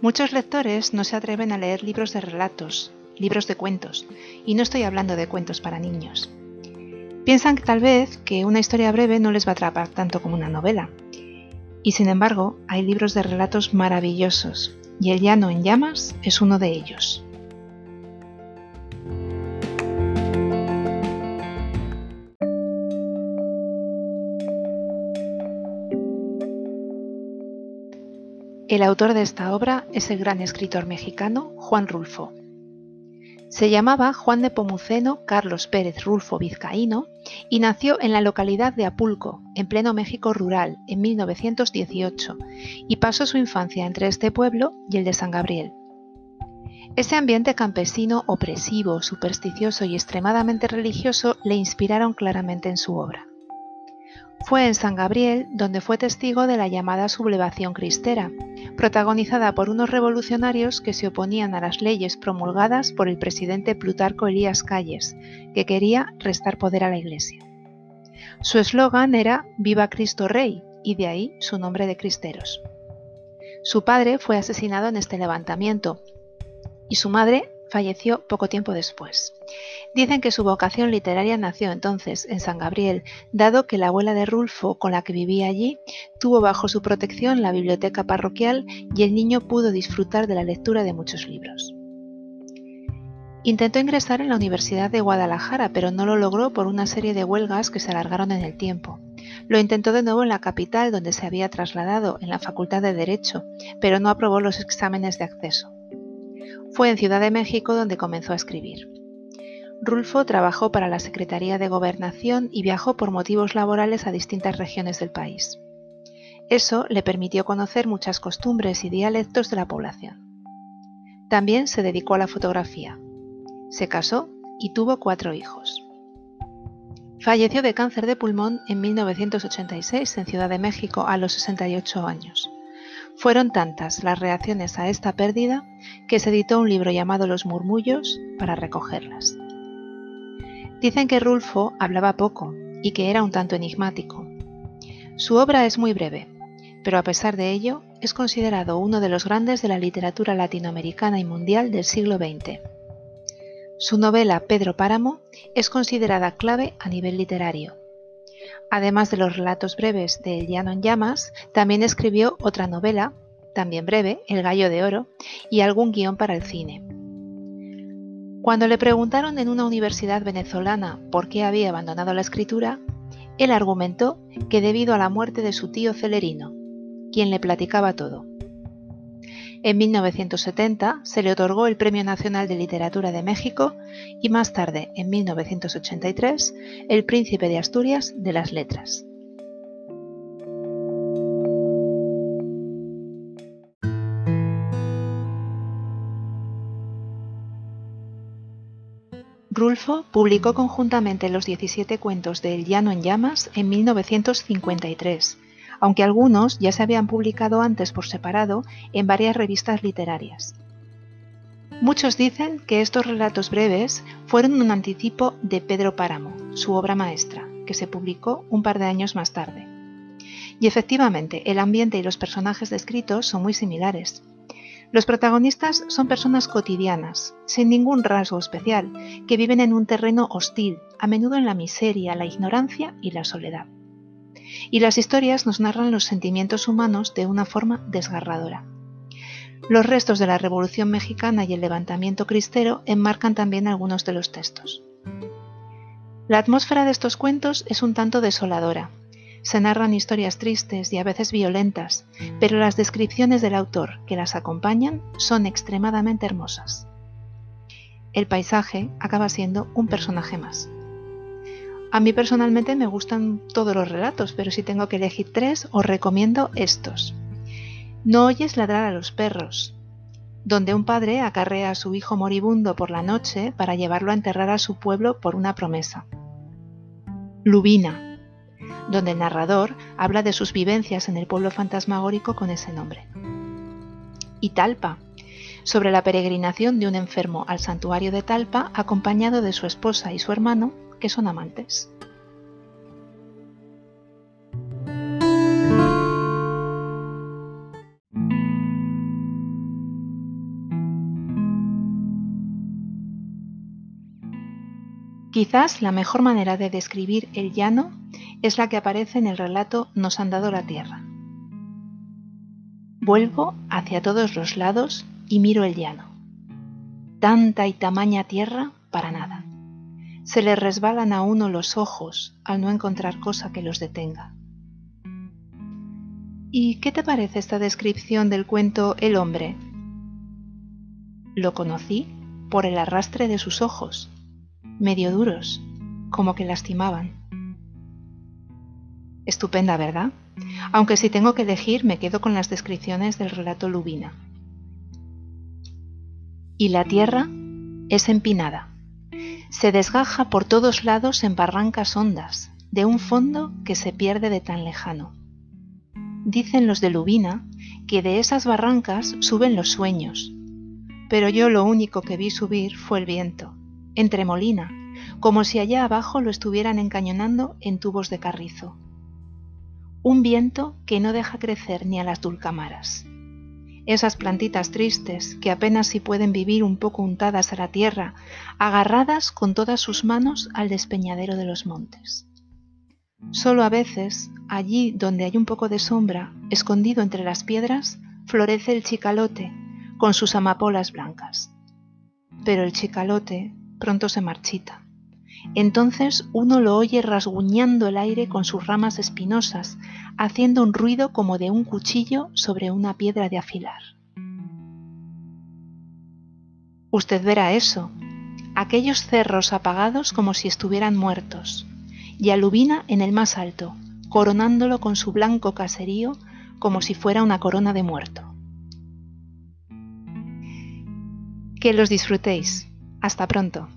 Muchos lectores no se atreven a leer libros de relatos, libros de cuentos, y no estoy hablando de cuentos para niños. Piensan que tal vez que una historia breve no les va a atrapar tanto como una novela. Y sin embargo, hay libros de relatos maravillosos, y El llano en llamas es uno de ellos. El autor de esta obra es el gran escritor mexicano Juan Rulfo. Se llamaba Juan de Pomuceno Carlos Pérez Rulfo Vizcaíno y nació en la localidad de Apulco, en pleno México rural, en 1918, y pasó su infancia entre este pueblo y el de San Gabriel. Ese ambiente campesino opresivo, supersticioso y extremadamente religioso le inspiraron claramente en su obra. Fue en San Gabriel donde fue testigo de la llamada sublevación cristera, protagonizada por unos revolucionarios que se oponían a las leyes promulgadas por el presidente Plutarco Elías Calles, que quería restar poder a la Iglesia. Su eslogan era Viva Cristo Rey, y de ahí su nombre de Cristeros. Su padre fue asesinado en este levantamiento, y su madre falleció poco tiempo después. Dicen que su vocación literaria nació entonces en San Gabriel, dado que la abuela de Rulfo, con la que vivía allí, tuvo bajo su protección la biblioteca parroquial y el niño pudo disfrutar de la lectura de muchos libros. Intentó ingresar en la Universidad de Guadalajara, pero no lo logró por una serie de huelgas que se alargaron en el tiempo. Lo intentó de nuevo en la capital, donde se había trasladado, en la Facultad de Derecho, pero no aprobó los exámenes de acceso. Fue en Ciudad de México donde comenzó a escribir. Rulfo trabajó para la Secretaría de Gobernación y viajó por motivos laborales a distintas regiones del país. Eso le permitió conocer muchas costumbres y dialectos de la población. También se dedicó a la fotografía. Se casó y tuvo cuatro hijos. Falleció de cáncer de pulmón en 1986 en Ciudad de México a los 68 años. Fueron tantas las reacciones a esta pérdida que se editó un libro llamado Los murmullos para recogerlas. Dicen que Rulfo hablaba poco y que era un tanto enigmático. Su obra es muy breve, pero a pesar de ello es considerado uno de los grandes de la literatura latinoamericana y mundial del siglo XX. Su novela Pedro Páramo es considerada clave a nivel literario Además de los relatos breves de El Llano en Llamas, también escribió otra novela, también breve, El Gallo de Oro, y algún guion para el cine. Cuando le preguntaron en una universidad venezolana por qué había abandonado la escritura, él argumentó que debido a la muerte de su tío Celerino, quien le platicaba todo. En 1970 se le otorgó el Premio Nacional de Literatura de México y más tarde, en 1983, el Príncipe de Asturias de las Letras. Rulfo publicó conjuntamente los 17 cuentos de El Llano en Llamas en 1953 aunque algunos ya se habían publicado antes por separado en varias revistas literarias. Muchos dicen que estos relatos breves fueron un anticipo de Pedro Páramo, su obra maestra, que se publicó un par de años más tarde. Y efectivamente, el ambiente y los personajes descritos son muy similares. Los protagonistas son personas cotidianas, sin ningún rasgo especial, que viven en un terreno hostil, a menudo en la miseria, la ignorancia y la soledad y las historias nos narran los sentimientos humanos de una forma desgarradora. Los restos de la Revolución Mexicana y el levantamiento cristero enmarcan también algunos de los textos. La atmósfera de estos cuentos es un tanto desoladora. Se narran historias tristes y a veces violentas, pero las descripciones del autor que las acompañan son extremadamente hermosas. El paisaje acaba siendo un personaje más. A mí personalmente me gustan todos los relatos, pero si tengo que elegir tres, os recomiendo estos. No oyes ladrar a los perros, donde un padre acarrea a su hijo moribundo por la noche para llevarlo a enterrar a su pueblo por una promesa. Lubina, donde el narrador habla de sus vivencias en el pueblo fantasmagórico con ese nombre. Y Talpa, sobre la peregrinación de un enfermo al santuario de Talpa acompañado de su esposa y su hermano que son amantes. Quizás la mejor manera de describir el llano es la que aparece en el relato Nos han dado la tierra. Vuelvo hacia todos los lados y miro el llano. Tanta y tamaña tierra para nada. Se le resbalan a uno los ojos al no encontrar cosa que los detenga. ¿Y qué te parece esta descripción del cuento El hombre? Lo conocí por el arrastre de sus ojos, medio duros, como que lastimaban. Estupenda, ¿verdad? Aunque si tengo que elegir me quedo con las descripciones del relato Lubina. Y la tierra es empinada. Se desgaja por todos lados en barrancas hondas, de un fondo que se pierde de tan lejano. Dicen los de Lubina que de esas barrancas suben los sueños, pero yo lo único que vi subir fue el viento, entre molina, como si allá abajo lo estuvieran encañonando en tubos de carrizo. Un viento que no deja crecer ni a las dulcamaras. Esas plantitas tristes que apenas si pueden vivir un poco untadas a la tierra, agarradas con todas sus manos al despeñadero de los montes. Solo a veces, allí donde hay un poco de sombra, escondido entre las piedras, florece el chicalote con sus amapolas blancas. Pero el chicalote pronto se marchita. Entonces uno lo oye rasguñando el aire con sus ramas espinosas, haciendo un ruido como de un cuchillo sobre una piedra de afilar. Usted verá eso, aquellos cerros apagados como si estuvieran muertos, y alubina en el más alto, coronándolo con su blanco caserío como si fuera una corona de muerto. Que los disfrutéis. Hasta pronto.